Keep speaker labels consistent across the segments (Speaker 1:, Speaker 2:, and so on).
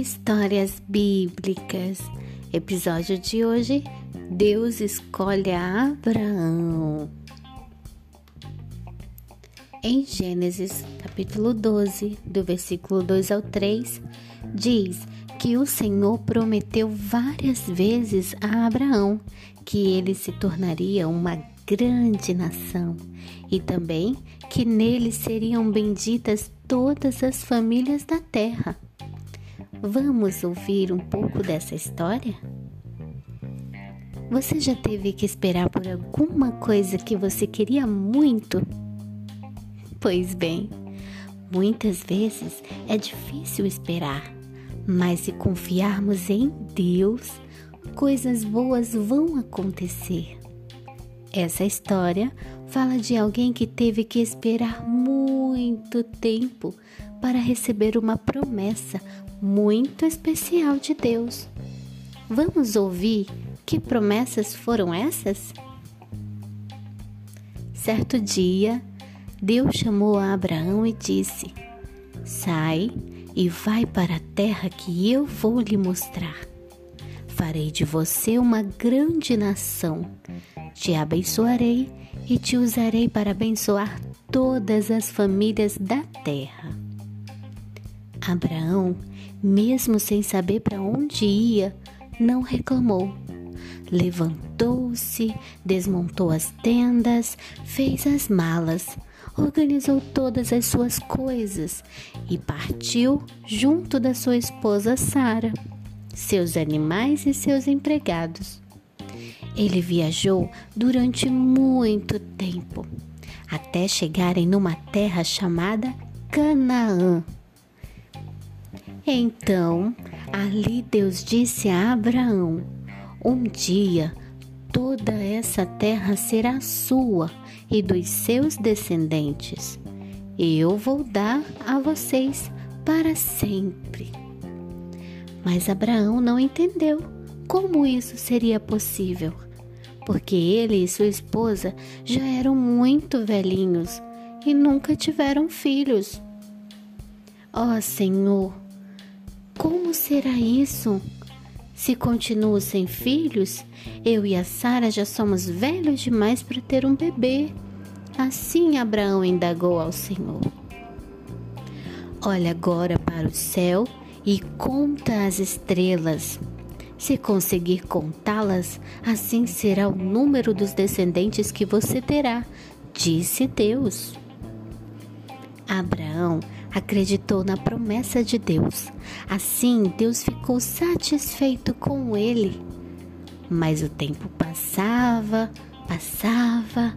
Speaker 1: Histórias Bíblicas. Episódio de hoje: Deus escolhe Abraão. Em Gênesis, capítulo 12, do versículo 2 ao 3, diz que o Senhor prometeu várias vezes a Abraão que ele se tornaria uma grande nação e também que nele seriam benditas todas as famílias da terra. Vamos ouvir um pouco dessa história? Você já teve que esperar por alguma coisa que você queria muito? Pois bem, muitas vezes é difícil esperar, mas se confiarmos em Deus, coisas boas vão acontecer. Essa história fala de alguém que teve que esperar muito tempo para receber uma promessa muito especial de Deus. Vamos ouvir que promessas foram essas? Certo dia, Deus chamou a Abraão e disse: Sai e vai para a terra que eu vou lhe mostrar. Farei de você uma grande nação. Te abençoarei e te usarei para abençoar todas as famílias da terra. Abraão mesmo sem saber para onde ia, não reclamou. Levantou-se, desmontou as tendas, fez as malas, organizou todas as suas coisas e partiu junto da sua esposa Sara, seus animais e seus empregados. Ele viajou durante muito tempo, até chegarem numa terra chamada Canaã. Então, ali Deus disse a Abraão: Um dia toda essa terra será sua e dos seus descendentes. Eu vou dar a vocês para sempre. Mas Abraão não entendeu como isso seria possível, porque ele e sua esposa já eram muito velhinhos e nunca tiveram filhos. Ó oh, Senhor, como será isso? Se continuo sem filhos, eu e a Sara já somos velhos demais para ter um bebê. Assim Abraão indagou ao Senhor. Olha agora para o céu e conta as estrelas. Se conseguir contá-las, assim será o número dos descendentes que você terá, disse Deus. Abraão acreditou na promessa de Deus. Assim, Deus ficou satisfeito com ele. Mas o tempo passava, passava,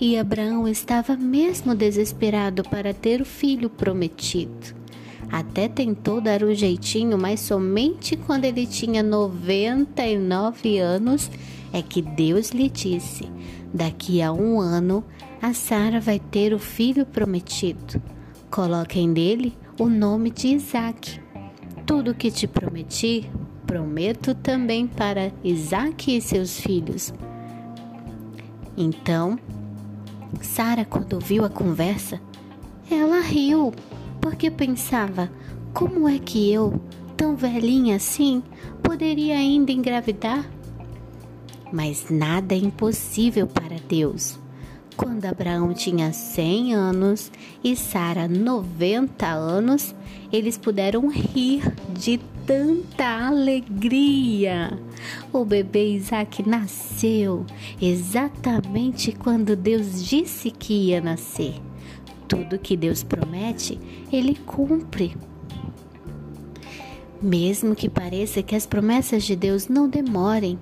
Speaker 1: e Abraão estava mesmo desesperado para ter o filho prometido. Até tentou dar um jeitinho, mas somente quando ele tinha 99 anos é que Deus lhe disse: Daqui a um ano a Sara vai ter o filho prometido. Coloquem nele o nome de Isaac. Tudo que te prometi, prometo também para Isaac e seus filhos. Então, Sara, quando ouviu a conversa, ela riu, porque pensava: como é que eu, tão velhinha assim, poderia ainda engravidar? Mas nada é impossível para Deus. Quando Abraão tinha 100 anos e Sara 90 anos, eles puderam rir de tanta alegria. O bebê Isaac nasceu exatamente quando Deus disse que ia nascer. Tudo que Deus promete, ele cumpre. Mesmo que pareça que as promessas de Deus não demorem,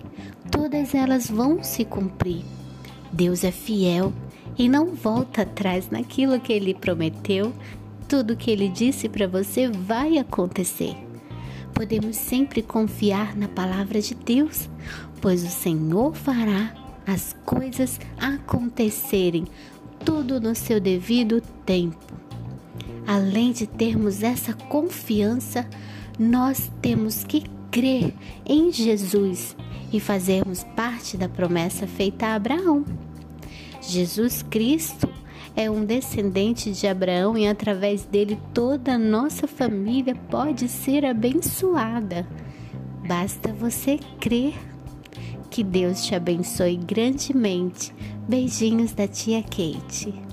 Speaker 1: todas elas vão se cumprir. Deus é fiel e não volta atrás naquilo que ele prometeu. Tudo que ele disse para você vai acontecer. Podemos sempre confiar na palavra de Deus, pois o Senhor fará as coisas acontecerem, tudo no seu devido tempo. Além de termos essa confiança, nós temos que crer em Jesus e fazermos parte da promessa feita a Abraão. Jesus Cristo é um descendente de Abraão e através dele toda a nossa família pode ser abençoada. Basta você crer. Que Deus te abençoe grandemente. Beijinhos da tia Kate.